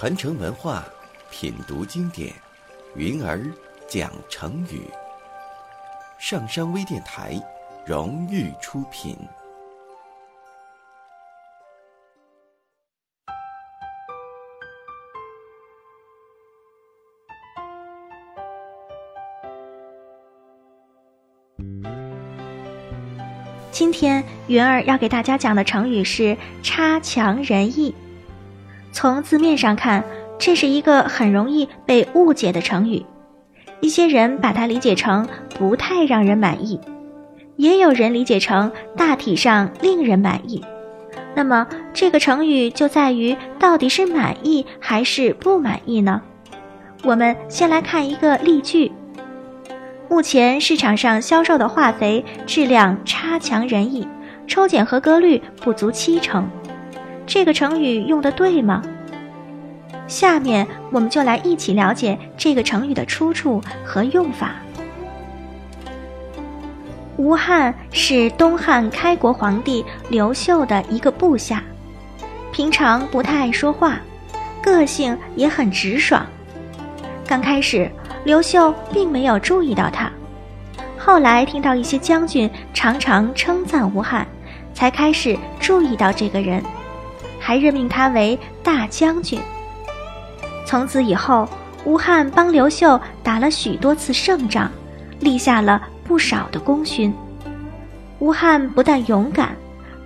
传承文化，品读经典，云儿讲成语。上山微电台荣誉出品。今天云儿要给大家讲的成语是“差强人意”。从字面上看，这是一个很容易被误解的成语。一些人把它理解成不太让人满意，也有人理解成大体上令人满意。那么，这个成语就在于到底是满意还是不满意呢？我们先来看一个例句。目前市场上销售的化肥质量差强人意，抽检合格率不足七成。这个成语用的对吗？下面我们就来一起了解这个成语的出处和用法。吴汉是东汉开国皇帝刘秀的一个部下，平常不太爱说话，个性也很直爽。刚开始。刘秀并没有注意到他，后来听到一些将军常常称赞吴汉，才开始注意到这个人，还任命他为大将军。从此以后，吴汉帮刘秀打了许多次胜仗，立下了不少的功勋。吴汉不但勇敢，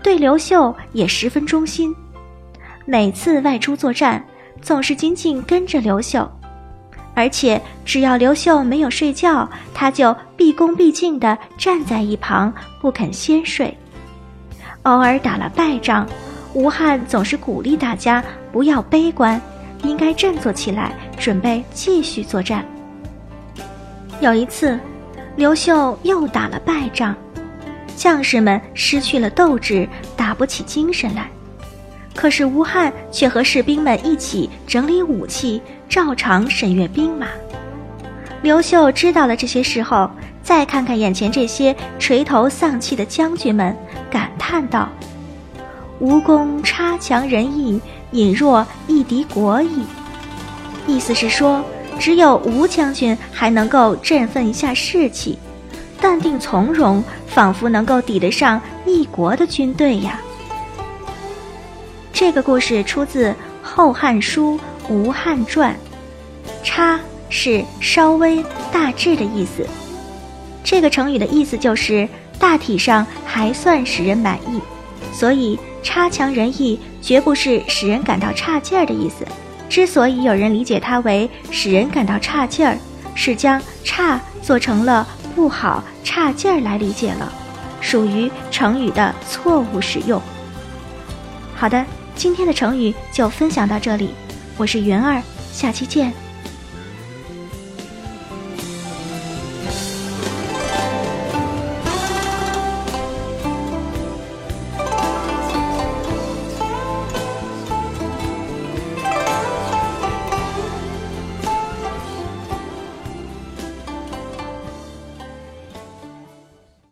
对刘秀也十分忠心，每次外出作战，总是紧紧跟着刘秀。而且，只要刘秀没有睡觉，他就毕恭毕敬地站在一旁，不肯先睡。偶尔打了败仗，吴汉总是鼓励大家不要悲观，应该振作起来，准备继续作战。有一次，刘秀又打了败仗，将士们失去了斗志，打不起精神来。可是吴汉却和士兵们一起整理武器，照常审阅兵马。刘秀知道了这些事后，再看看眼前这些垂头丧气的将军们，感叹道：“吴公差强人意，引弱一敌国矣。”意思是说，只有吴将军还能够振奋一下士气，淡定从容，仿佛能够抵得上一国的军队呀。这个故事出自《后汉书·吴汉传》，差是稍微、大致的意思。这个成语的意思就是大体上还算使人满意，所以差强人意绝不是使人感到差劲儿的意思。之所以有人理解它为使人感到差劲儿，是将差做成了不好、差劲儿来理解了，属于成语的错误使用。好的。今天的成语就分享到这里，我是云儿，下期见。